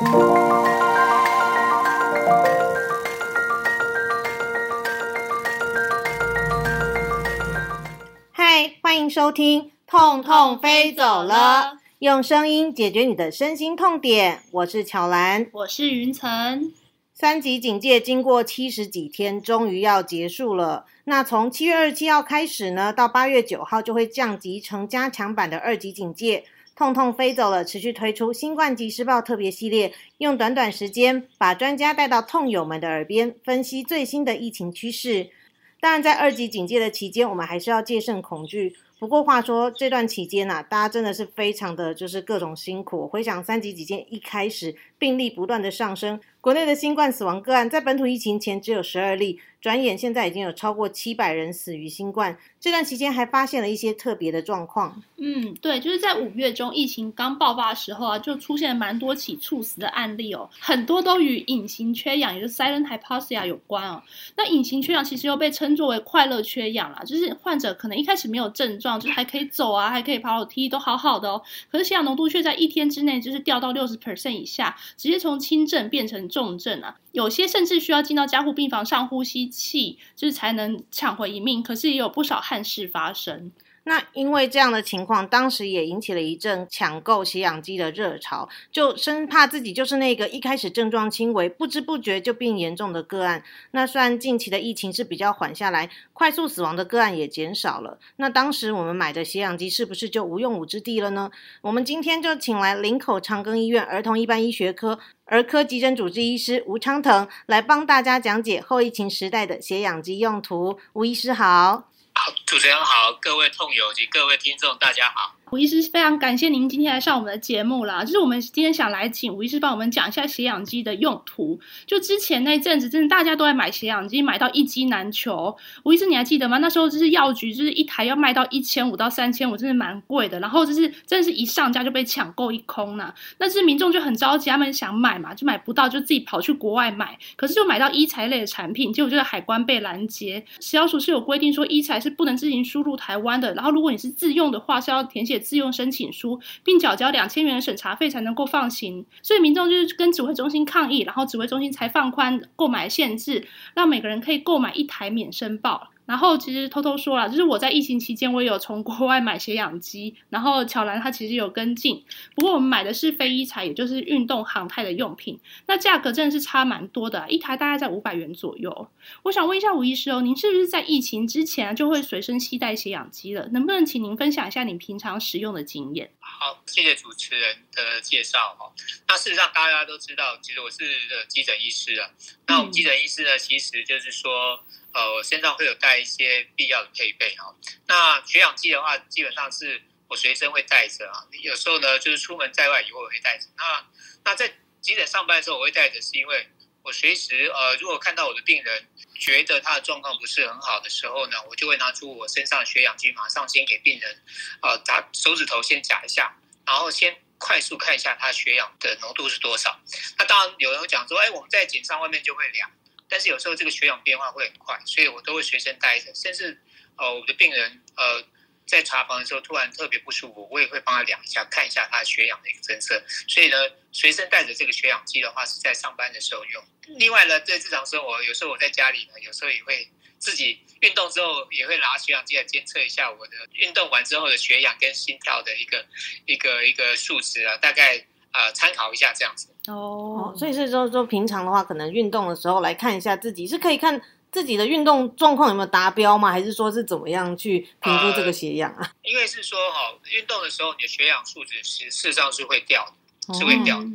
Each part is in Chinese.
嗨，欢迎收听《痛痛飞走了》，用声音解决你的身心痛点。我是巧兰，我是云晨。三级警戒经过七十几天，终于要结束了。那从七月二十七号开始呢，到八月九号就会降级成加强版的二级警戒。痛痛飞走了，持续推出新冠即时报特别系列，用短短时间把专家带到痛友们的耳边，分析最新的疫情趋势。当然，在二级警戒的期间，我们还是要戒慎恐惧。不过话说，这段期间呐，大家真的是非常的就是各种辛苦。回想三级几件一开始，病例不断的上升，国内的新冠死亡个案在本土疫情前只有十二例。转眼现在已经有超过七百人死于新冠，这段期间还发现了一些特别的状况。嗯，对，就是在五月中疫情刚爆发的时候啊，就出现了蛮多起猝死的案例哦，很多都与隐形缺氧，也就是 silent hypoxia 有关哦。那隐形缺氧其实又被称作为快乐缺氧啦，就是患者可能一开始没有症状，就是还可以走啊，还可以跑楼梯，都好好的哦。可是血氧浓度却在一天之内就是掉到六十 percent 以下，直接从轻症变成重症啊，有些甚至需要进到加护病房上呼吸。器就是才能抢回一命，可是也有不少憾事发生。那因为这样的情况，当时也引起了一阵抢购血氧机的热潮，就生怕自己就是那个一开始症状轻微，不知不觉就病严重的个案。那虽然近期的疫情是比较缓下来，快速死亡的个案也减少了，那当时我们买的血氧机是不是就无用武之地了呢？我们今天就请来林口长庚医院儿童一般医学科儿科急诊主治医师吴昌腾来帮大家讲解后疫情时代的血氧机用途。吴医师好。主持人好，各位痛友及各位听众，大家好。吴医师非常感谢您今天来上我们的节目啦。就是我们今天想来请吴医师帮我们讲一下血氧机的用途。就之前那阵子，真的大家都在买血氧机，买到一机难求。吴医师你还记得吗？那时候就是药局，就是一台要卖到一千五到三千五，真的蛮贵的。然后就是真的是一上架就被抢购一空呢。那是民众就很着急，他们想买嘛，就买不到，就自己跑去国外买。可是就买到医材类的产品，结果就在海关被拦截。食药署是有规定说，医材是不能自行输入台湾的。然后如果你是自用的话，是要填写。自用申请书，并缴交两千元的审查费才能够放行，所以民众就是跟指挥中心抗议，然后指挥中心才放宽购买限制，让每个人可以购买一台免申报。然后其实偷偷说了，就是我在疫情期间，我有从国外买血氧机。然后巧兰她其实有跟进，不过我们买的是非医材，也就是运动航太的用品。那价格真的是差蛮多的，一台大概在五百元左右。我想问一下吴医师哦，您是不是在疫情之前就会随身携带血氧机了？能不能请您分享一下您平常使用的经验？好，谢谢主持人的介绍哈。那事实上大家都知道，其实我是急诊医师啊。那我们急诊医师呢，其实就是说。呃，我身上会有带一些必要的配备哈。那血氧计的话，基本上是我随身会带着啊。有时候呢，就是出门在外以后我会带着。那那在急诊上班的时候，我会带着，是因为我随时呃，如果看到我的病人觉得他的状况不是很好的时候呢，我就会拿出我身上的血氧计，马上先给病人呃打手指头先夹一下，然后先快速看一下他血氧的浓度是多少。那当然有人会讲说，哎，我们在检上外面就会量。但是有时候这个血氧变化会很快，所以我都会随身带着。甚至，呃，我的病人呃在查房的时候突然特别不舒服，我也会帮他量一下，看一下他血氧的一个增色。所以呢，随身带着这个血氧机的话，是在上班的时候用。另外呢，在日常生活，有时候我在家里呢，有时候也会自己运动之后，也会拿血氧机来监测一下我的运动完之后的血氧跟心跳的一个一个一个数值啊，大概啊参考一下这样子。哦，所以是说说平常的话，可能运动的时候来看一下自己，是可以看自己的运动状况有没有达标吗？还是说是怎么样去评估这个血氧啊？因为是说哈，运动的时候你的血氧数值是事实上是会掉的，是会掉的。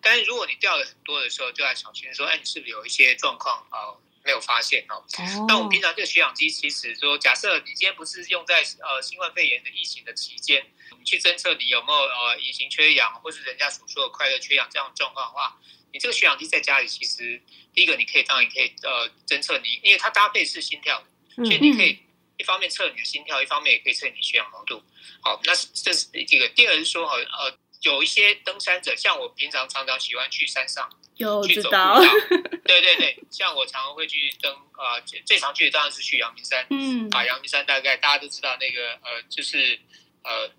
但是如果你掉了很多的时候，就要小心说，哎，你是不是有一些状况啊？没有发现哦。那我们平常这个血氧机，其实说，假设你今天不是用在呃新冠肺炎的疫情的期间，你去侦测你有没有呃隐形缺氧，或是人家所说的快乐缺氧这样的状况的话，你这个血氧机在家里，其实第一个你可以当然可以呃侦测你，因为它搭配是心跳的，所以你可以一方面测你的心跳，一方面也可以测你血氧浓度。好，那是这是第一个。第二是说，好呃，有一些登山者，像我平常常常喜欢去山上。有知道，对对对，像我常常会去登啊，最常去的当然是去阳明山。嗯，啊，阳明山大概大家都知道那个呃，就是呃，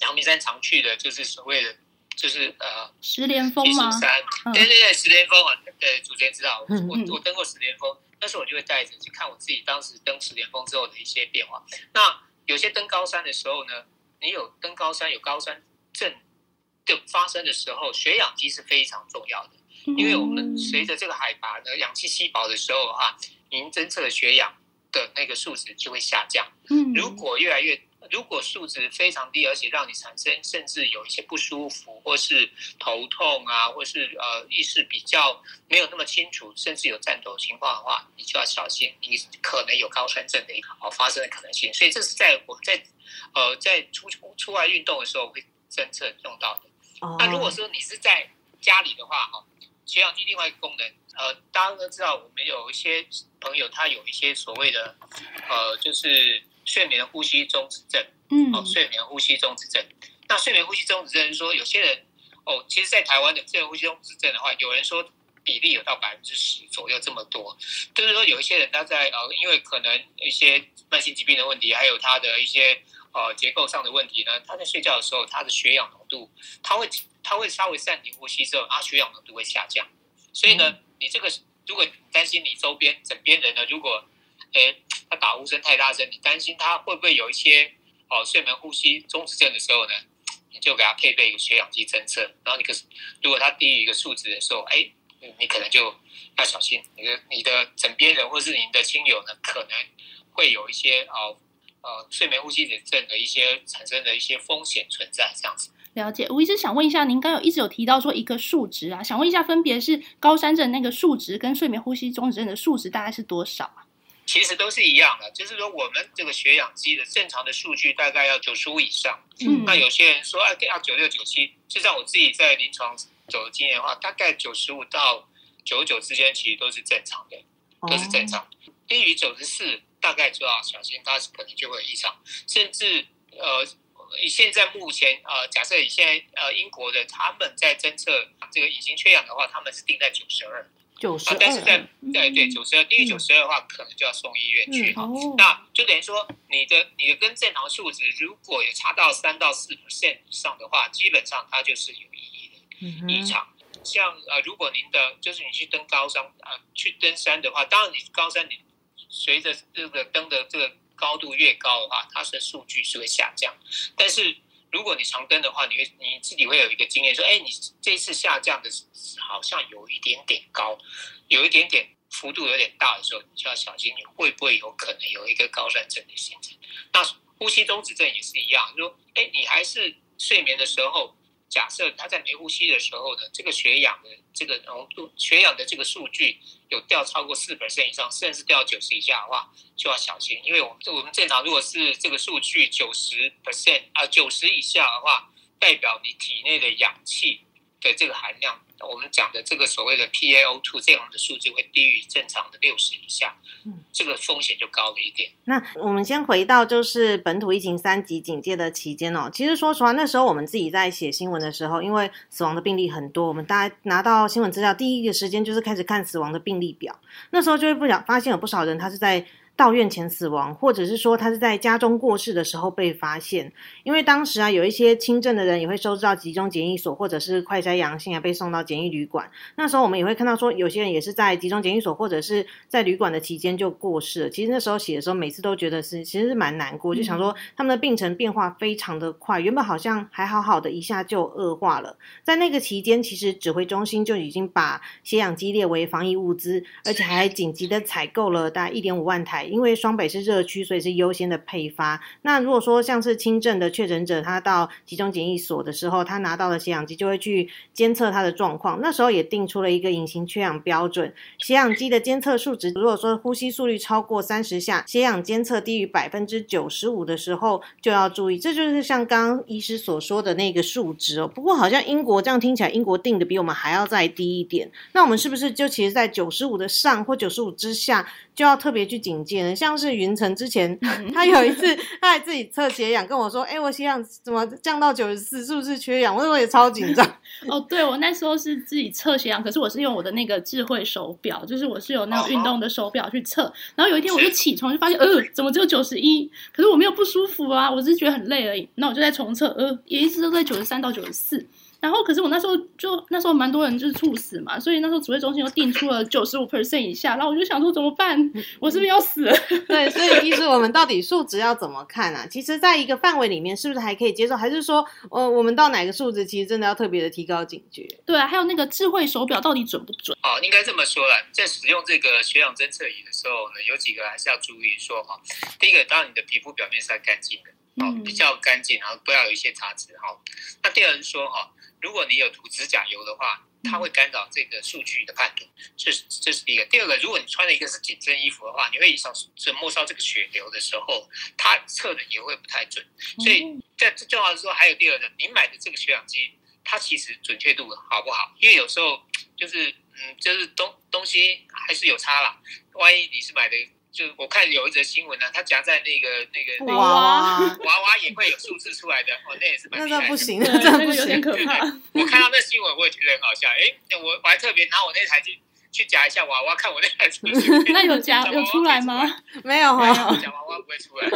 阳明山常去的就是所谓的就是呃石莲峰吗？山，对对对，石莲峰啊，对，主持人知道，我我登过石莲峰，那时候我就会带着去看我自己当时登石莲峰之后的一些变化。那有些登高山的时候呢，你有登高山有高山症的发生的时候，血氧机是非常重要的，因为我们随着这个海拔呢，氧气稀薄的时候啊，您侦测的血氧的那个数值就会下降。嗯，如果越来越如果数值非常低，而且让你产生甚至有一些不舒服，或是头痛啊，或是呃意识比较没有那么清楚，甚至有颤抖情况的话，你就要小心，你可能有高山症的一个哦发生的可能性。所以这是在我在呃在出出外运动的时候会侦测用到的。那如果说你是在家里的话，哈，血氧机另外一个功能，呃，大家都知道，我们有一些朋友他有一些所谓的呃，就是。睡眠呼吸中止症，嗯，哦，睡眠呼吸中止症。那睡眠呼吸中止症是说，有些人哦，其实，在台湾的睡眠呼吸中止症的话，有人说比例有到百分之十左右这么多。就是说，有一些人他在呃，因为可能一些慢性疾病的问题，还有他的一些呃结构上的问题呢，他在睡觉的时候，他的血氧浓度，他会他会稍微暂停呼吸之后，啊，血氧浓度会下降。所以呢，你这个如果担心你周边枕边人呢，如果哎，他打呼声太大声，你担心他会不会有一些哦睡眠呼吸中止症的时候呢？你就给他配备一个血氧机侦测，然后你可是如果他低于一个数值的时候，哎，你可能就要小心，你的你的枕边人或是你的亲友呢，可能会有一些哦呃睡眠呼吸症的一些产生的一些风险存在，这样子。了解，我一直想问一下，您刚有一直有提到说一个数值啊，想问一下，分别是高山症那个数值跟睡眠呼吸中止症的数值大概是多少啊？其实都是一样的，就是说我们这个血氧机的正常的数据大概要九十五以上。嗯，那有些人说啊要九六九七，实际上我自己在临床走的经验的话，大概九十五到九十九之间其实都是正常的，都是正常。低于九十四，大概就要小心，它可能就会异常。甚至呃，现在目前呃，假设以现在呃英国的他们在侦测这个已经缺氧的话，他们是定在九十二。九十二，但是在对对九十二低于九十二的话，可能就要送医院去哈。那就等于说，你的你的跟正常数值如果有差到三到四 percent 以上的话，基本上它就是有意义的异常。像呃，如果您的就是你去登高山啊，去登山的话，当然你高山你随着这个登的这个高度越高的话，它的数据是会下降，但是。如果你常登的话，你会你自己会有一个经验，说，哎，你这次下降的好像有一点点高，有一点点幅度有点大的时候，你就要小心，你会不会有可能有一个高山症的形成？那呼吸中止症也是一样，说，哎，你还是睡眠的时候。假设他在没呼吸的时候呢，这个血氧的这个浓度，血氧的这个数据有掉超过四百分以上，甚至掉九十以下的话，就要小心，因为我们我们正常如果是这个数据九十 percent 啊九十以下的话，代表你体内的氧气的这个含量。我们讲的这个所谓的 PaO2 这样的数字会低于正常的六十以下，嗯，这个风险就高了一点。那我们先回到就是本土疫情三级警戒的期间哦，其实说实话，那时候我们自己在写新闻的时候，因为死亡的病例很多，我们大家拿到新闻资料第一个时间就是开始看死亡的病例表，那时候就会不想发现有不少人他是在。到院前死亡，或者是说他是在家中过世的时候被发现，因为当时啊有一些轻症的人也会收治到集中检疫所，或者是快筛阳性啊被送到检疫旅馆。那时候我们也会看到说有些人也是在集中检疫所或者是在旅馆的期间就过世了。其实那时候写的时候，每次都觉得是其实是蛮难过，就想说他们的病程变化非常的快，原本好像还好好的，一下就恶化了。在那个期间，其实指挥中心就已经把血氧机列为防疫物资，而且还紧急的采购了大概一点五万台。因为双北是热区，所以是优先的配发。那如果说像是轻症的确诊者，他到集中检疫所的时候，他拿到了血氧机，就会去监测他的状况。那时候也定出了一个隐形缺氧标准，血氧机的监测数值，如果说呼吸速率超过三十下，血氧监测低于百分之九十五的时候，就要注意。这就是像刚刚医师所说的那个数值哦。不过好像英国这样听起来，英国定的比我们还要再低一点。那我们是不是就其实在九十五的上或九十五之下？就要特别去警戒了，像是云层之前，他有一次他还自己测血氧，跟我说：“哎，我血氧怎么降到九十四？是不是缺氧？”我那时候也超紧张。哦，对，我那时候是自己测血氧，可是我是用我的那个智慧手表，就是我是有那种运动的手表去测。然后有一天我就起床就发现，呃，怎么只有九十一？可是我没有不舒服啊，我只是觉得很累而已。那我就在重测，呃，也一直都在九十三到九十四。然后可是我那时候就那时候蛮多人就是猝死嘛，所以那时候指挥中心又定出了九十五 percent 以下，然后我就想说怎么办？我是不是要死了？对，所以其实我们到底数值要怎么看啊？其实在一个范围里面，是不是还可以接受？还是说，呃，我们到哪个数值，其实真的要特别的提高警觉？对啊，还有那个智慧手表到底准不准？哦，应该这么说了，在使用这个血氧侦测仪的时候呢，有几个还是要注意说哈。第一个，当然你的皮肤表面是干净的，哦，比较干净，然后不要有一些杂质哈。那第二是说哈，如果你有涂指甲油的话，它会干扰这个数据的判断，这是这是第一个。第二个，如果你穿的一个是紧身衣服的话，你会影响这末梢这个血流的时候，它测的也会不太准。所以在最重要的是说，还有第二个，你买的这个血氧机，它其实准确度好不好？因为有时候就是嗯，就是东东西还是有差啦。万一你是买的。就我看有一则新闻呢，它夹在那个那个娃娃 娃娃也会有数字出来的哦，那也是蛮厉害那不行，那真的不有点行。可怕。我看到那新闻，我也觉得很好笑。哎，我我还特别拿我那台机去夹一下娃娃，看我那台数字。那有夹 有出来吗？没有没有，夹娃娃不会出来。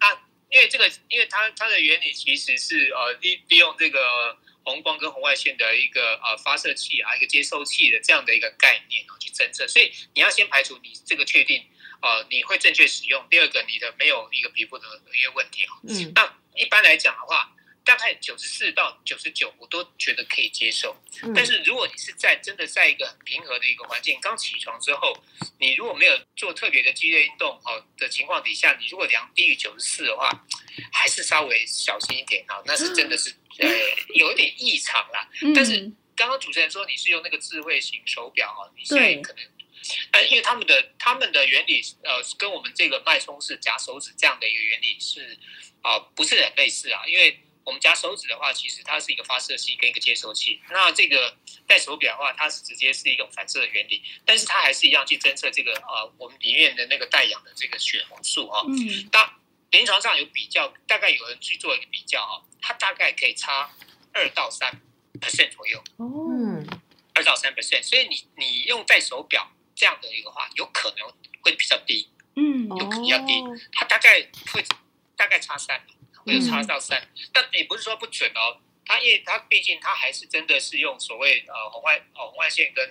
那因为这个，因为它它的原理其实是呃利利用这个红光跟红外线的一个呃发射器啊，一个接收器的这样的一个概念哦去侦测，所以你要先排除你这个确定。呃，你会正确使用。第二个，你的没有一个皮肤的一个问题哈。嗯。那一般来讲的话，大概九十四到九十九，我都觉得可以接受。嗯但是如果你是在真的在一个很平和的一个环境，刚起床之后，你如果没有做特别的激烈运动哦的情况底下，你如果量低于九十四的话，还是稍微小心一点哈。那是真的是呃有一点异常啦。嗯但是刚刚主持人说你是用那个智慧型手表哦，你现在可能。呃，因为他们的他们的原理，呃，跟我们这个脉冲式夹手指这样的一个原理是啊、不是很类似啊。因为我们夹手指的话，其实它是一个发射器跟一个接收器。那这个戴手表的话，它是直接是一种反射的原理，但是它还是一样去侦测这个呃我们里面的那个带氧的这个血红素啊、嗯那临床上有比较，大概有人去做一个比较啊、它大概可以差二到三 percent 左右。哦嗯二到三 percent，所以你你用戴手表这样的一个话，有可能会比较低，嗯。哦有比较低，它大概会大概差三，会有差到三，但也不是说不准哦。它因为它毕竟它还是真的是用所谓呃红外呃红外线跟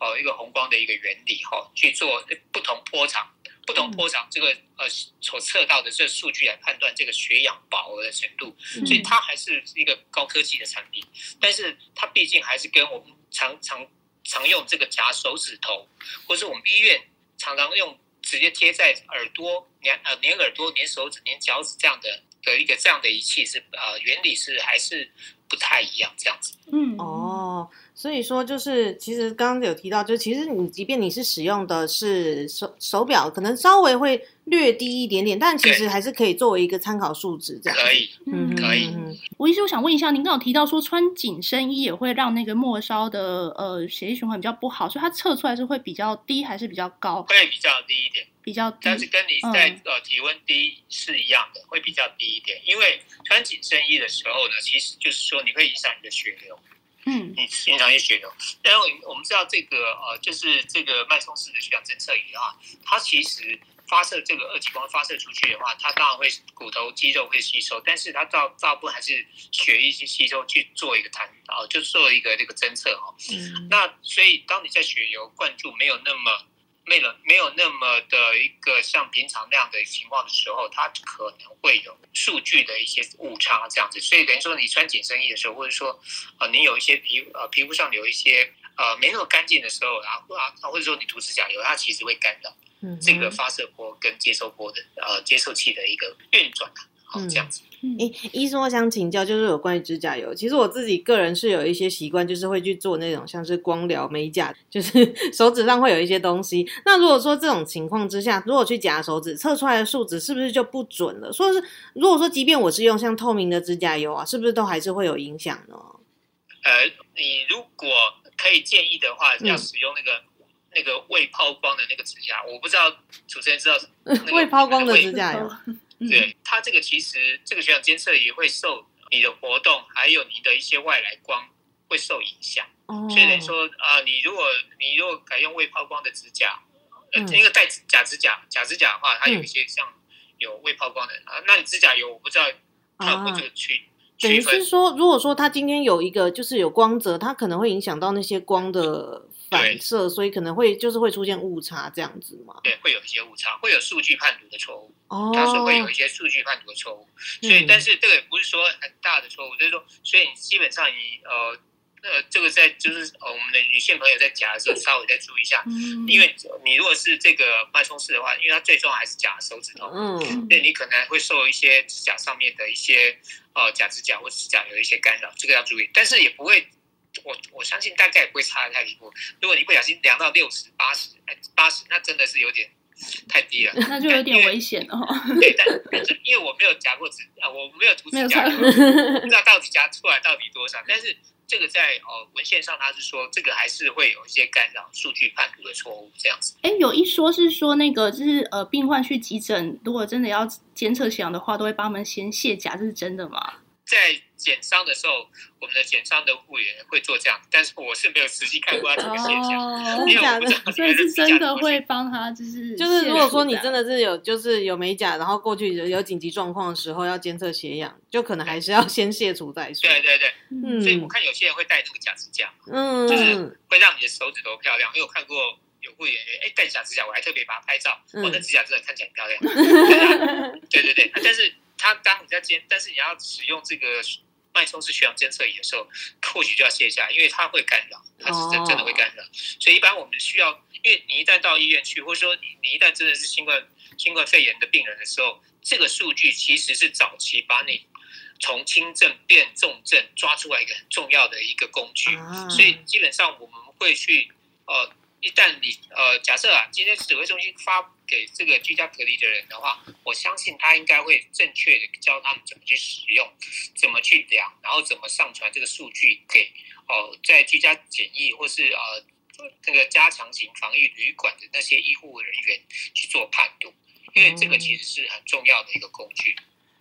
呃一个红光的一个原理哈、去做不同波长。不同波长这个呃所测到的这个数据来判断这个血氧饱和的程度，嗯。所以它还是一个高科技的产品，但是它毕竟还是跟我们常常常用这个夹手指头，或是我们医院常常用直接贴在耳朵粘呃粘耳朵、粘手指、粘脚趾这样的的一个这样的仪器是呃原理是还是不太一样这样子。嗯哦，所以说就是，其实刚刚有提到，就其实你即便你是使用的是手手表，可能稍微会略低一点点，但其实还是可以作为一个参考数值这样。可以，嗯，可以我一直我想问一下，您刚有提到说穿紧身衣也会让那个末梢的呃血液循环比较不好，所以它测出来是会比较低还是比较高？会比较低一点。比较低。但是跟你在、嗯呃体温低是一样的，会比较低一点。因为穿紧身衣的时候呢，其实就是说你会影响你的血流，嗯你影响你血流。然后我们知道这个呃，就是这个脉冲式的血氧侦测仪啊，它其实发射这个二极光发射出去的话，它当然会骨头肌肉会吸收，但是它大大部分还是血液去吸收去做一个弹啊，就做一个这个侦测哦。嗯那所以，当你在血流灌注没有那么没有没有那么的一个像平常那样的情况的时候，它可能会有数据的一些误差这样子。所以等于说，你穿紧身衣的时候，或者说呃你有一些皮呃皮肤上有一些呃没那么干净的时候，然后啊或者说你涂指甲油，它其实会干扰嗯这个发射波跟接收波的呃接收器的一个运转啊，好、嗯这样子。嗯诶，医生，我想请教，就是有关于指甲油。其实我自己个人是有一些习惯，就是会去做那种像是光疗美甲，就是 手指上会有一些东西。那如果说这种情况之下，如果去夹手指测出来的数值是不是就不准了？说是如果说即便我是用像透明的指甲油啊，是不是都还是会有影响呢？呃，你如果可以建议的话，嗯要使用那个、那个未抛光的那个指甲，我不知道主持人知道 那个未抛光的指甲油，嗯 对它这个其实这个血氧监测仪会受你的活动，还有你的一些外来光会受影响。哦，所以等于说啊、你如果你如果改用未抛光的指甲，呃，嗯因为戴指假指甲假指甲的话，它有一些像有未抛光的啊，那你指甲油我不知道它有没有这个去等于是说，如果说它今天有一个就是有光泽，它可能会影响到那些光的反射，所以可能会就是会出现误差这样子嘛。对，会有一些误差，会有数据判读的错误，哦，它是会有一些数据判读的错误。所以，嗯但是这个也不是说很大的错误，就是说，所以你基本上你呃呃，这个在就是呃我们的女性朋友在夹的时候稍微再注意一下，嗯，因为你如果是这个脉冲式的话，因为它最终还是夹手指头，嗯对你可能会受一些指甲上面的一些呃假指甲或指甲有一些干扰，这个要注意，但是也不会。我我相信大概也不会差得太离谱。如果你不小心量到六十、八十、哎八十，那真的是有点太低了。那就有点危险哦。对，但但是因为我没有夹过指啊，我没有涂指甲油，不知道到底夹出来到底多少。但是这个在呃文献上，他是说这个还是会有一些干扰数据判读的错误这样子。哎，有一说是说那个就是呃，病患去急诊，如果真的要监测血氧的话，都会帮他们先卸甲，这是真的吗？在减伤的时候，我们的减伤的护理员会做这样，但是我是没有实际看过他这个现象，哦因为我不知道所以是真的会帮他，就是就是如果说你真的是有就是有美甲，然后过去有有紧急状况的时候要监测血氧，就可能还是要先卸除再说。对对对，嗯所以我看有些人会戴那个假指甲，嗯，就是会让你的手指头漂亮。因为我看过有护理员哎戴假指甲，我还特别把它拍照，嗯我的指甲真的看起来很漂亮。对对对，但是它当你在监，但是你要使用这个脉冲式血氧监测仪的时候，或许就要卸下来，因为它会干扰，它是真哦真的会干扰。所以一般我们需要，因为你一旦到医院去，或者说你你一旦真的是新冠新冠肺炎的病人的时候，这个数据其实是早期把你从轻症变重症抓出来一个很重要的一个工具。啊所以基本上我们会去呃，一旦你呃，假设啊，今天指挥中心发给这个居家隔离的人的话，我相信他应该会正确的教他们怎么去使用，怎么去量，然后怎么上传这个数据给哦、在居家检疫或是呃那个加强型防疫旅馆的那些医护人员去做判读，因为这个其实是很重要的一个工具。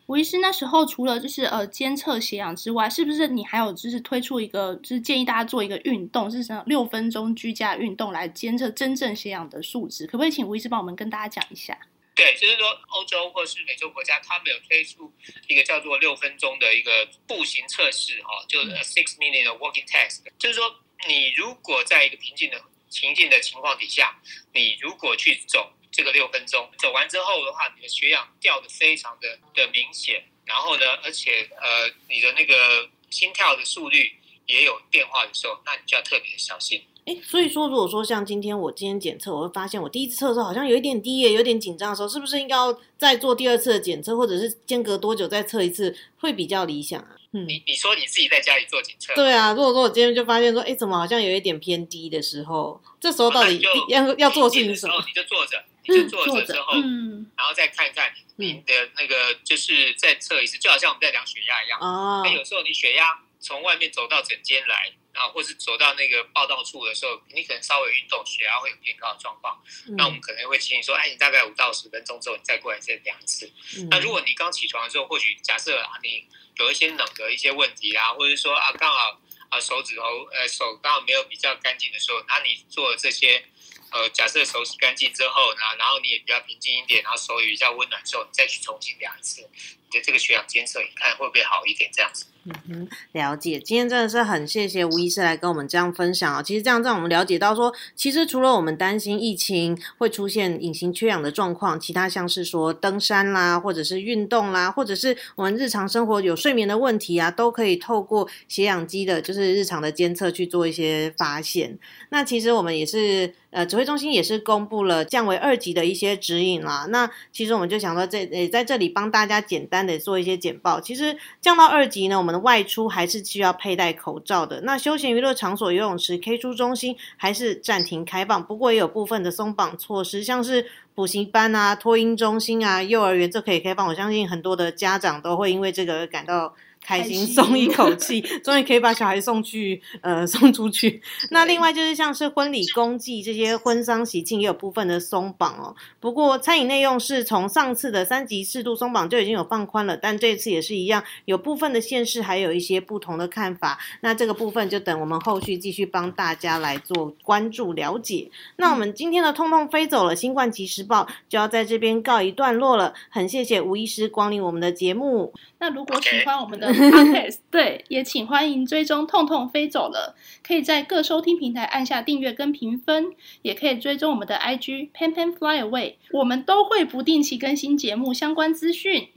吴医师那时候除了就是呃监测血氧之外，是不是你还有就是推出一个就是建议大家做一个运动，是什么六分钟居家运动来监测真正血氧的数值？可不可以请吴医师帮我们跟大家讲一下？对，就是说欧洲或是美洲国家，他们有推出一个叫做六分钟的一个步行测试，哈，就嗯 six minute 的 walking test，就是说你如果在一个平静的情境的情况底下，你如果去走这个六分钟，走完之后的话，你的血氧掉的非常的的明显，然后呢，而且呃，你的那个心跳的速率也有变化的时候，那你就要特别小心。哎，所以说，如果说像今天我今天检测，我会发现我第一次测的时候好像有一点低耶，有点紧张的时候，是不是应该要再做第二次的检测，或者是间隔多久再测一次，会比较理想啊？嗯，你你说你自己在家里做检测，对啊，如果说我今天就发现说，哎，怎么好像有一点偏低的时候，这时候到底要要做的事平静的时候情是什么？你就坐着，你就坐坐着着之后。嗯，然后再看看你嗯的那个，就是再测一次，就好像我们在量血压一样。哦那、，有时候你血压从外面走到诊间来，然后或是走到那个报道处的时候，你可能稍微运动，血压会有偏高的状况。那我们嗯可能会建议说，哎，你大概五到十分钟之后，你再过来再量一次。嗯那如果你刚起床的时候，或许假设啊，你有一些冷的一些问题啊，或者说啊，刚好啊手指头呃手刚好没有比较干净的时候，那你做这些呃假设手洗干净之后呢，然后你也比较平静一点，然后手也比较温暖之后，你再去重新量一次你的这个血氧监测，你看会不会好一点？这样子。哼，了解。今天真的是很谢谢吴医师来跟我们这样分享啊。其实这样让我们了解到说，其实除了我们担心疫情会出现隐形缺氧的状况，其他像是说登山啦，或者是运动啦，或者是我们日常生活有睡眠的问题啊，都可以透过血氧机的，就是日常的监测去做一些发现。那其实我们也是，呃，指挥中心也是公布了降为二级的一些指引啦。那其实我们就想说这，呃，在这里帮大家简单的做一些简报。其实降到二级呢，我们外出还是需要佩戴口罩的。那休闲娱乐场所、游泳池、K 书中心还是暂停开放，不过也有部分的松绑措施，像是补习班啊、托婴中心啊、幼儿园这可以开放。我相信很多的家长都会因为这个而感到。开心松一口气，终于可以把小孩送去呃 送出去。那另外就是像是婚礼、公祭这些婚丧喜庆，也有部分的松绑哦。不过餐饮内用是从上次的三级适度松绑就已经有放宽了，但这次也是一样，有部分的县市还有一些不同的看法。那这个部分就等我们后续继续帮大家来做关注了解。那我们今天的通通飞走了新冠即时报就要在这边告一段落了，很谢谢吴医师光临我们的节目。那如果喜欢我们的 Podcast。对，也请欢迎追踪“痛痛飞走了”，可以在各收听平台按下订阅跟评分，也可以追踪我们的 IG Pan Pan Fly Away，我们都会不定期更新节目相关资讯。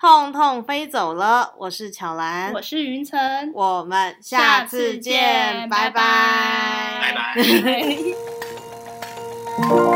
痛痛飞走了，我是巧兰，我是云晨，我们下次见，拜拜，拜拜。拜